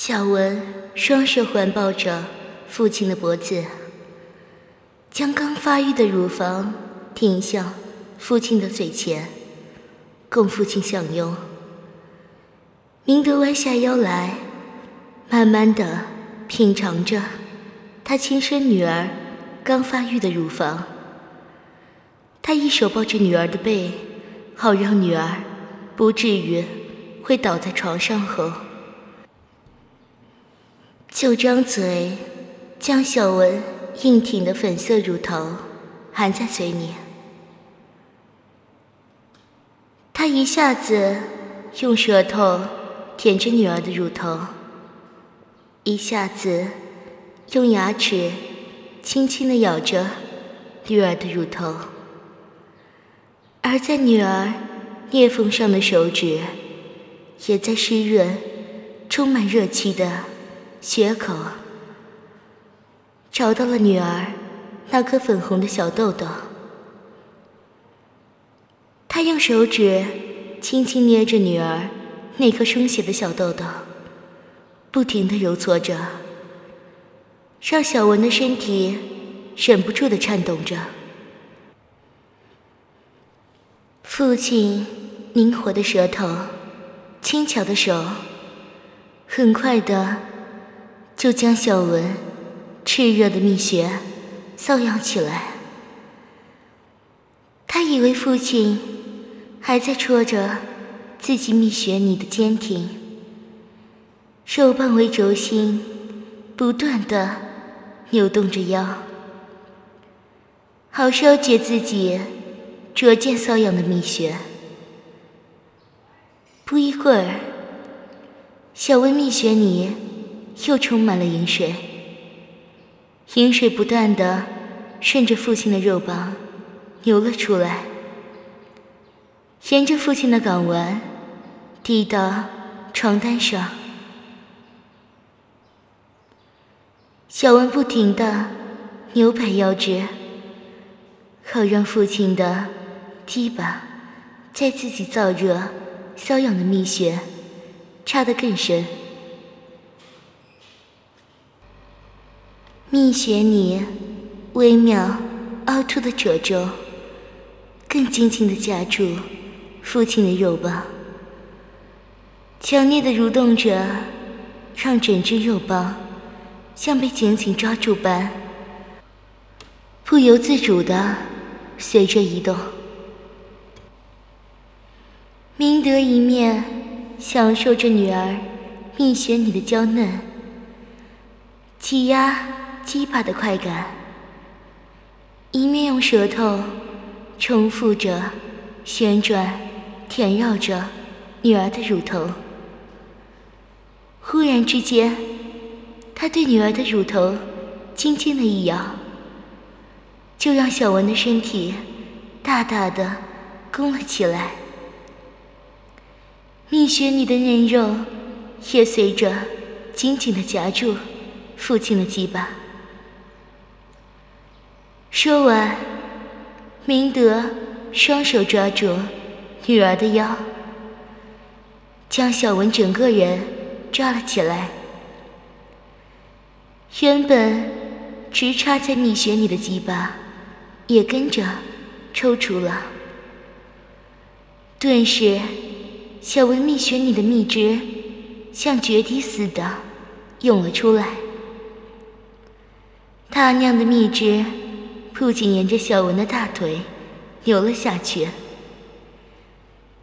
小文双手环抱着父亲的脖子，将刚发育的乳房挺向父亲的嘴前，供父亲享用。明德弯下腰来，慢慢的品尝着他亲生女儿刚发育的乳房。他一手抱着女儿的背，好让女儿不至于会倒在床上后。就张嘴，将小文硬挺的粉色乳头含在嘴里。他一下子用舌头舔着女儿的乳头，一下子用牙齿轻轻的咬着女儿的乳头，而在女儿裂缝上的手指，也在湿润、充满热气的。血口找到了女儿那颗粉红的小豆豆，他用手指轻轻捏着女儿那颗充血的小豆豆，不停的揉搓着，让小文的身体忍不住的颤动着。父亲灵活的舌头，轻巧的手，很快的。就将小文炽热的蜜穴瘙痒起来。他以为父亲还在戳着自己蜜穴里的坚挺，手棒为轴心，不断的扭动着腰，好收解自己逐渐瘙痒的蜜穴。不一会儿，小文蜜穴里。又充满了饮水，饮水不断的顺着父亲的肉棒流了出来，沿着父亲的睾丸滴到床单上。小文不停的扭摆腰肢，好让父亲的鸡巴在自己燥热、瘙痒的蜜穴插得更深。蜜雪你微妙凹凸的褶皱，更紧紧地夹住父亲的肉棒，强烈的蠕动着，让整只肉棒像被紧紧抓住般，不由自主地随着移动。明德一面享受着女儿蜜雪你的娇嫩，挤压。鸡巴的快感，一面用舌头重复着旋转、舔绕着女儿的乳头。忽然之间，他对女儿的乳头轻轻的一摇，就让小文的身体大大的弓了起来，蜜穴里的嫩肉也随着紧紧的夹住父亲的鸡巴。说完，明德双手抓住女儿的腰，将小文整个人抓了起来。原本直插在蜜穴里的鸡巴也跟着抽出了。顿时，小文蜜穴里的蜜汁像决堤似的涌了出来。大量的蜜汁。不仅沿着小文的大腿流了下去，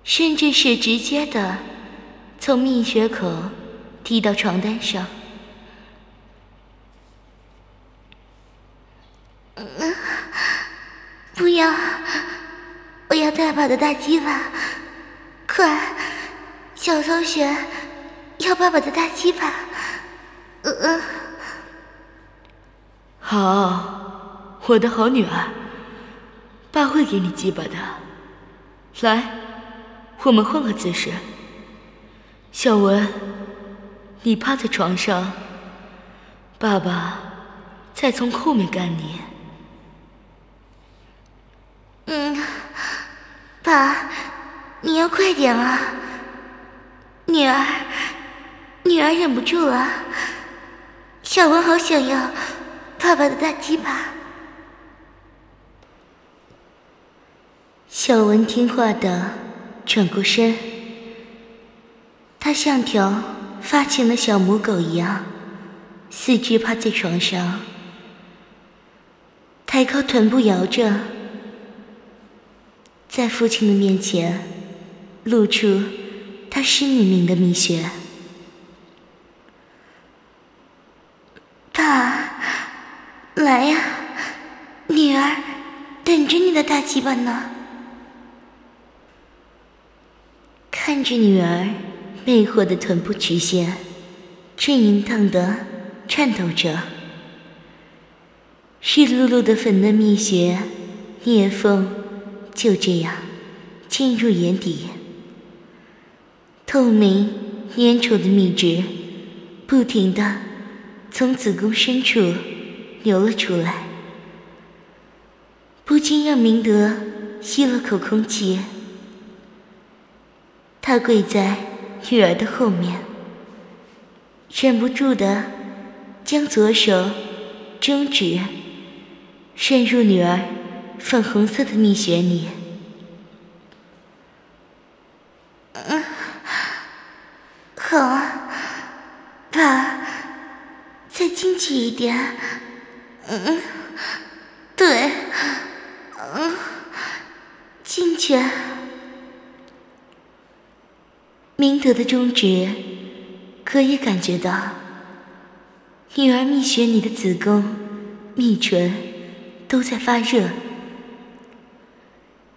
甚至是直接的从蜜穴口滴到床单上。不要！我要大把的大鸡巴！快，小同学，要爸爸的大鸡巴！呃，好，我的好女儿，爸会给你鸡巴的。来，我们换个姿势。小文，你趴在床上，爸爸再从后面干你。嗯，爸，你要快点啊！女儿，女儿忍不住了。小文好想要爸爸的大鸡巴。小文听话的转过身，他像条发情的小母狗一样，四肢趴在床上，抬高臀部摇着，在父亲的面前露出他湿淋淋的蜜穴。爸，来呀，女儿等着你的大鸡巴呢。看着女儿魅惑的臀部曲线，正淫荡的颤抖着，湿漉漉的粉嫩蜜穴裂缝就这样进入眼底，透明粘稠的蜜汁不停的。从子宫深处流了出来，不禁让明德吸了口空气。他跪在女儿的后面，忍不住的将左手中指伸入女儿粉红色的蜜穴里。嗯，好，爸。再进去一点，嗯，对，嗯，进去。明德的中指可以感觉到，女儿蜜穴里的子宫、蜜唇都在发热，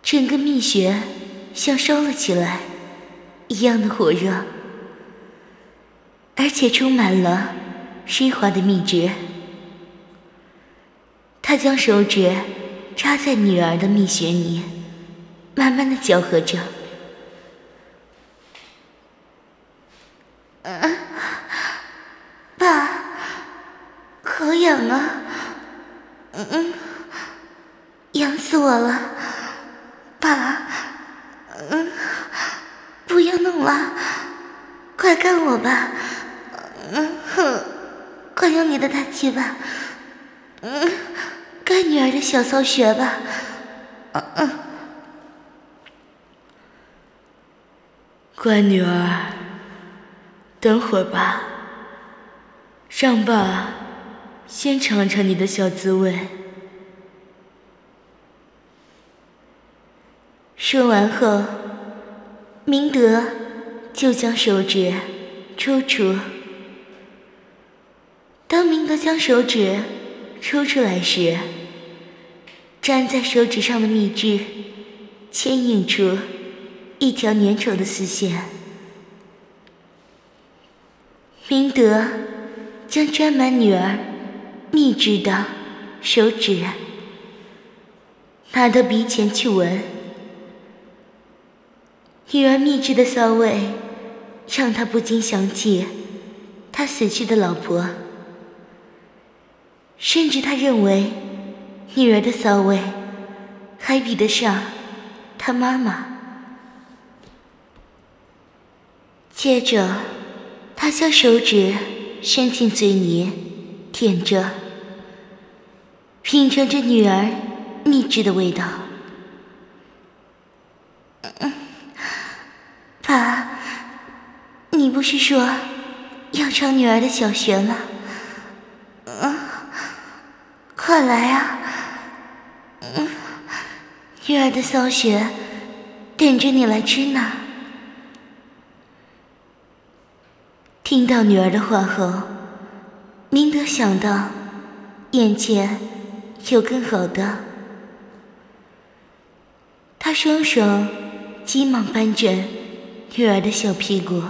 整个蜜穴像烧了起来一样的火热，而且充满了。湿滑的蜜汁，他将手指插在女儿的蜜穴里，慢慢的搅和着。嗯，爸，好痒啊！嗯，痒死我了，爸，嗯，不要弄了，快干我吧，嗯哼。快用你的大鸡巴，嗯，干女儿的小骚穴吧，嗯嗯。乖女儿，等会儿吧，让爸先尝尝你的小滋味。说完后，明德就将手指抽出。当明德将手指抽出来时，粘在手指上的蜜汁牵引出一条粘稠的丝线。明德将沾满女儿蜜汁的手指拿到鼻前去闻，女儿蜜汁的骚味让他不禁想起他死去的老婆。甚至他认为，女儿的骚味还比得上他妈妈。接着，他将手指伸进嘴里舔着，品尝着女儿蜜汁的味道。爸，你不是说要尝女儿的小穴吗？快来啊！嗯，女儿的骚穴等着你来吃呢。听到女儿的话后，明德想到眼前有更好的，他双手急忙扳着女儿的小屁股，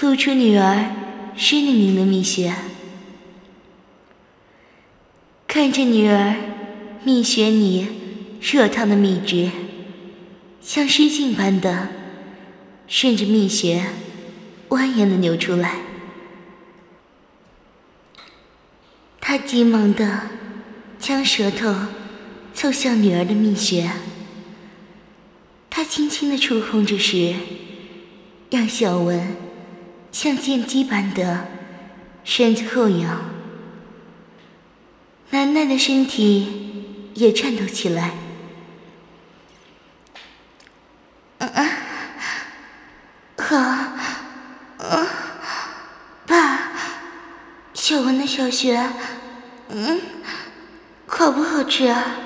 露出女儿湿淋淋的蜜穴，看着女儿蜜穴里热烫的蜜汁，像湿镜般的顺着蜜穴蜿蜒的流出来，他急忙的将舌头凑向女儿的蜜穴，他轻轻的触碰着时，让小文。像剑击般的身子后仰，楠楠的身体也颤抖起来。嗯嗯，好，嗯，爸，小文的小学，嗯，好不好吃啊？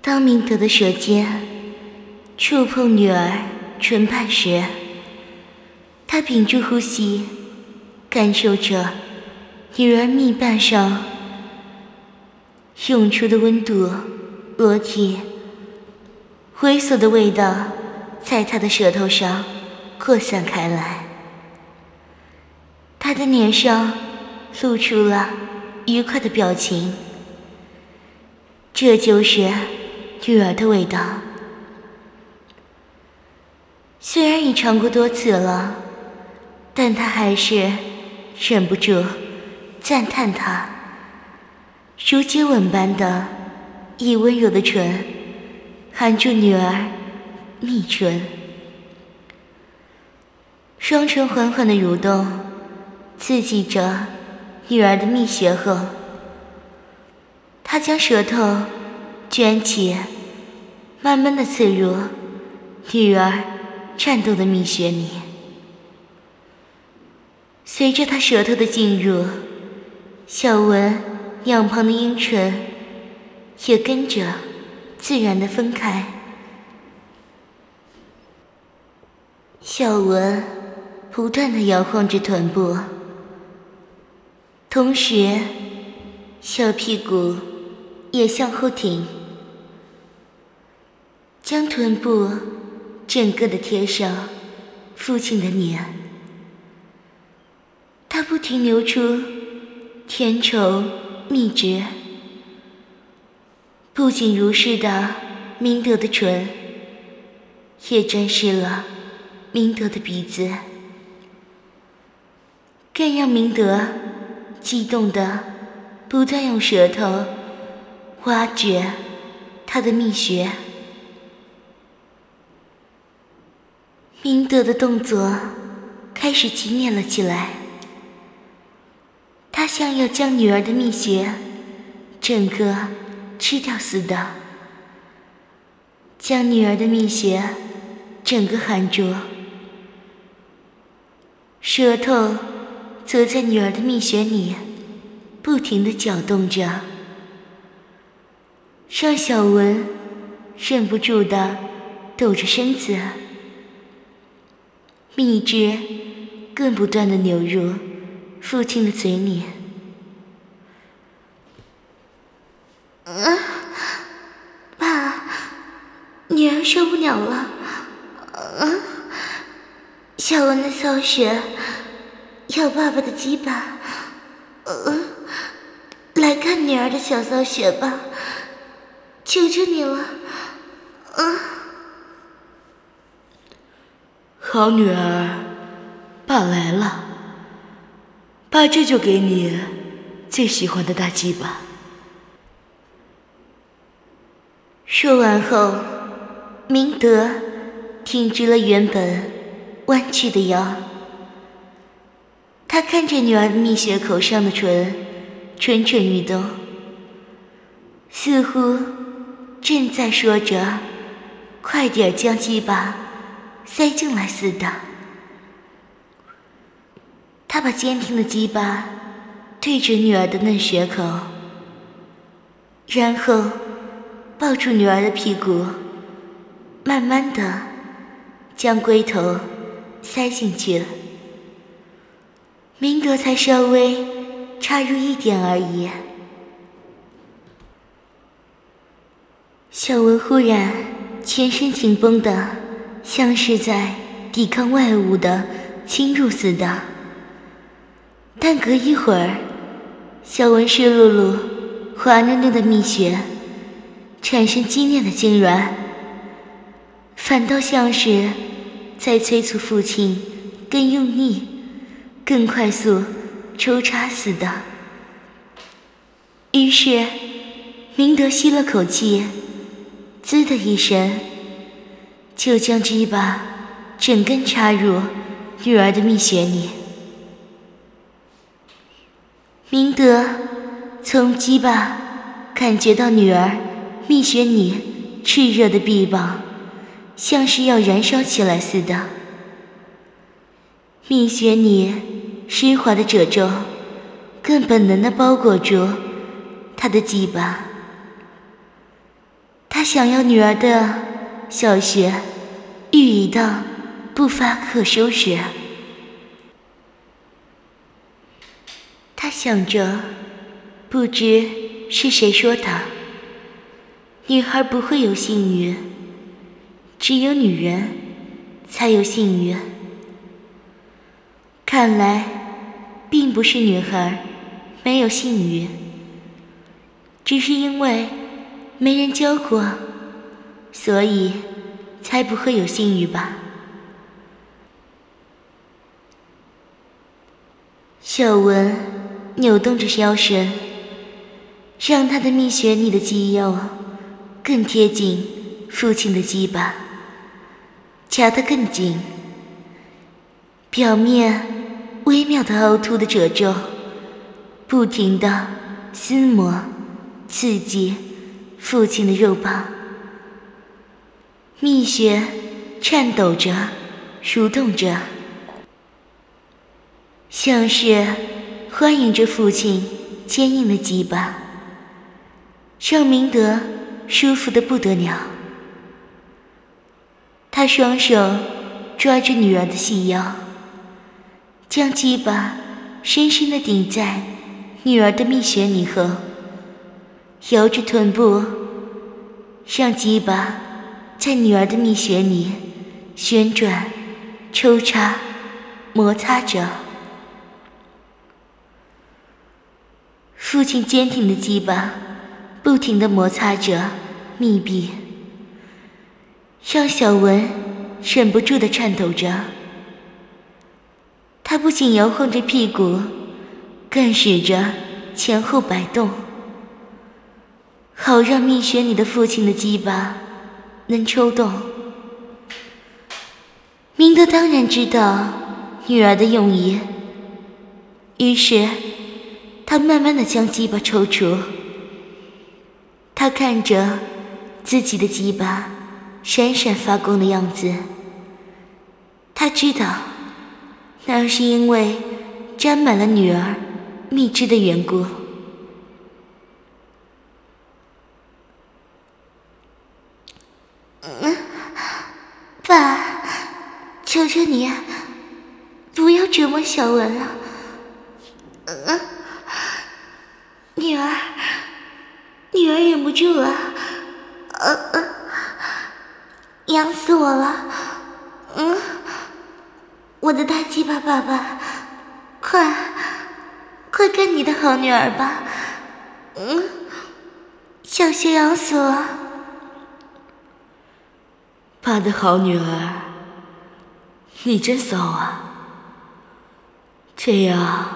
当明德的舌尖触碰女儿。唇瓣时，他屏住呼吸，感受着女儿蜜瓣上涌出的温度，裸体猥琐的味道在他的舌头上扩散开来。他的脸上露出了愉快的表情，这就是女儿的味道。虽然已尝过多次了，但他还是忍不住赞叹她如接吻般的以温柔的唇含住女儿蜜唇，双唇缓缓的蠕动，刺激着女儿的蜜穴后，他将舌头卷起，慢慢的刺入女儿。颤抖的蜜穴里，随着他舌头的进入，小文两旁的阴唇也跟着自然的分开。小文不断的摇晃着臀部，同时小屁股也向后挺，将臀部。整个的贴上父亲的脸，他不停流出甜稠蜜汁，不仅如是的明德的唇，也沾湿了明德的鼻子，更让明德激动的不断用舌头挖掘他的蜜穴。明德的动作开始激烈了起来，他像要将女儿的蜜穴整个吃掉似的，将女儿的蜜穴整个含住，舌头则在女儿的蜜穴里不停的搅动着，让小文忍不住的抖着身子。蜜汁更不断的流入父亲的嘴里。嗯，爸，女儿受不了了。嗯，小文的骚穴要爸爸的鸡巴。嗯，来看女儿的小骚穴吧，求求你了。嗯。好女儿，爸来了。爸这就给你最喜欢的大鸡巴。说完后，明德挺直了原本弯曲的腰。他看着女儿的蜜穴口上的唇，蠢蠢欲动，似乎正在说着：“快点将鸡巴。”塞进来似的，他把坚挺的鸡巴对准女儿的嫩穴口，然后抱住女儿的屁股，慢慢的将龟头塞进去了。明德才稍微插入一点而已。小文忽然全身紧绷的。像是在抵抗外物的侵入似的。但隔一会儿，小文湿漉漉、滑嫩嫩的蜜穴产生激烈的痉挛，反倒像是在催促父亲更用力、更快速抽插似的。于是，明德吸了口气，滋的一声，就将鸡巴整根插入女儿的蜜穴里。明德从鸡巴感觉到女儿蜜穴里炽热的臂膀，像是要燃烧起来似的。蜜雪你湿滑的褶皱，更本能的包裹住他的鸡巴。他想要女儿的小穴欲一到不发可收拾。他想着，不知是谁说的，女孩不会有性欲，只有女人才有性欲。看来，并不是女孩没有性欲，只是因为没人教过，所以才不会有性欲吧。小文。扭动着腰身，让他的蜜穴里的肌肉更贴近父亲的鸡巴，夹得更紧。表面微妙的凹凸的褶皱，不停的撕磨、刺激父亲的肉棒。蜜穴颤抖着、蠕动着，像是……欢迎着父亲坚硬的鸡巴，让明德舒服的不得了。他双手抓着女儿的细腰，将鸡巴深深的顶在女儿的蜜穴里后，摇着臀部，让鸡巴在女儿的蜜穴里旋转、抽插、摩擦着。父亲坚挺的鸡巴不停地摩擦着密闭，让小文忍不住地颤抖着。他不仅摇晃着屁股，更使着前后摆动，好让蜜穴里的父亲的鸡巴能抽动。明德当然知道女儿的用意，于是。他慢慢的将鸡巴抽出，他看着自己的鸡巴闪闪发光的样子，他知道那是因为沾满了女儿蜜汁的缘故。嗯，爸，求求你，不要折磨小文了。嗯。女儿，女儿忍不住了，呃呃，痒死我了，我的大鸡巴爸爸，快，快干你的好女儿吧，嗯，小心痒死了，爸的好女儿，你真骚啊，这样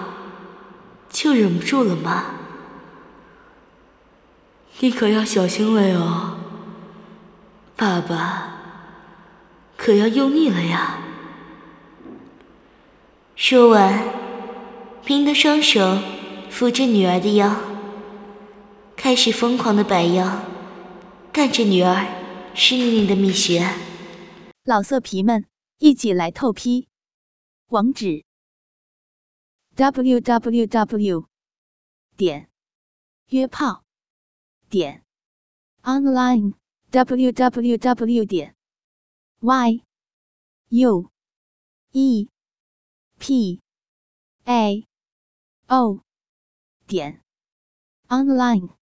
就忍不住了吗？你可要小心了哟，爸爸可要用力了呀！说完，明德双手扶着女儿的腰，开始疯狂的摆腰，干着女儿湿淋淋的蜜穴。老色皮们，一起来透批！网址：w w w. 点约炮。点 online w w w 点 y u e p a o 点 online。